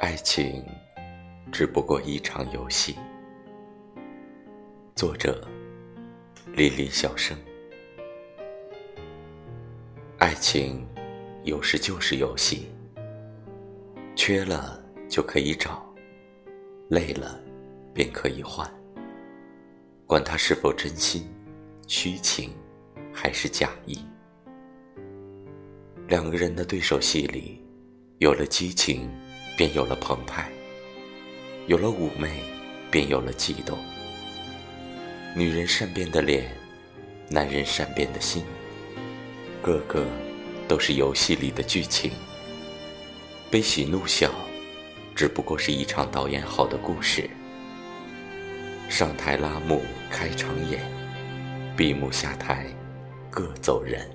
爱情只不过一场游戏。作者：莉莉小生。爱情有时就是游戏，缺了就可以找，累了便可以换。管他是否真心、虚情，还是假意。两个人的对手戏里，有了激情，便有了澎湃；有了妩媚，便有了悸动。女人善变的脸，男人善变的心，个个都是游戏里的剧情。悲喜怒笑，只不过是一场导演好的故事。上台拉幕开场演，闭幕下台各走人。